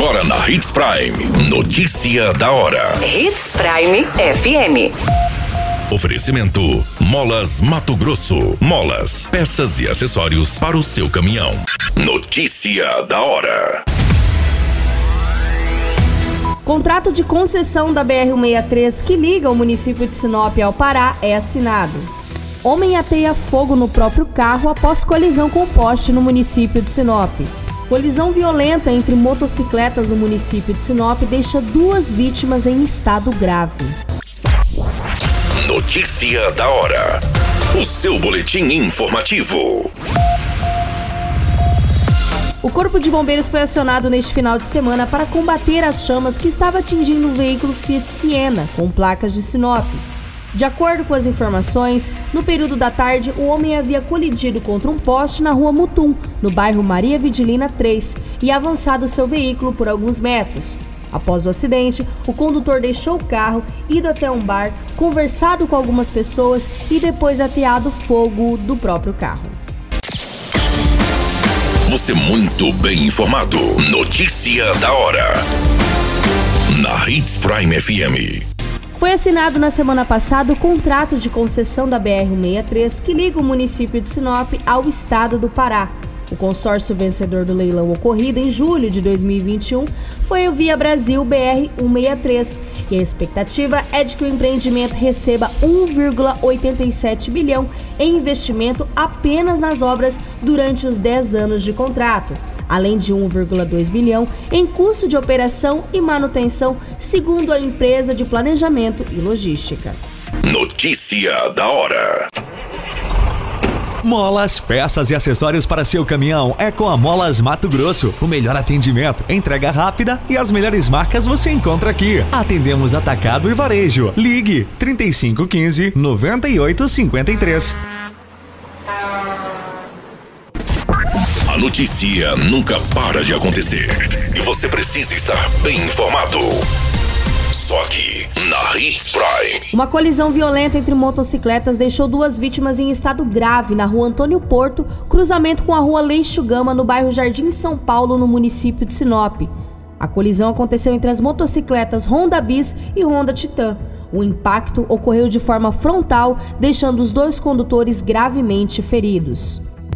Agora na Hits Prime. Notícia da hora. Hits Prime FM. Oferecimento: Molas Mato Grosso. Molas, peças e acessórios para o seu caminhão. Notícia da hora. Contrato de concessão da BR-163 que liga o município de Sinop ao Pará é assinado. Homem ateia fogo no próprio carro após colisão com poste no município de Sinop. Colisão violenta entre motocicletas no município de Sinop deixa duas vítimas em estado grave. Notícia da hora. O seu boletim informativo. O Corpo de Bombeiros foi acionado neste final de semana para combater as chamas que estava atingindo um veículo Fiat Siena com placas de Sinop. De acordo com as informações, no período da tarde, o homem havia colidido contra um poste na rua Mutum, no bairro Maria Vidilina 3, e avançado seu veículo por alguns metros. Após o acidente, o condutor deixou o carro, ido até um bar, conversado com algumas pessoas e depois ateado fogo do próprio carro. Você muito bem informado. Notícia da hora. Na Hits Prime FM. Foi assinado na semana passada o contrato de concessão da BR-163 que liga o município de Sinop ao estado do Pará. O consórcio vencedor do leilão ocorrido em julho de 2021 foi o Via Brasil BR-163 e a expectativa é de que o empreendimento receba 1,87 bilhão em investimento apenas nas obras durante os 10 anos de contrato além de 1,2 bilhão em custo de operação e manutenção, segundo a empresa de planejamento e logística. Notícia da hora. Molas, peças e acessórios para seu caminhão é com a Molas Mato Grosso. O melhor atendimento, entrega rápida e as melhores marcas você encontra aqui. Atendemos atacado e varejo. Ligue 3515 9853. Notícia nunca para de acontecer e você precisa estar bem informado. Só aqui, na Hits Prime. Uma colisão violenta entre motocicletas deixou duas vítimas em estado grave na rua Antônio Porto, cruzamento com a rua Leixo Gama, no bairro Jardim São Paulo, no município de Sinop. A colisão aconteceu entre as motocicletas Honda Bis e Honda Titan. O impacto ocorreu de forma frontal, deixando os dois condutores gravemente feridos.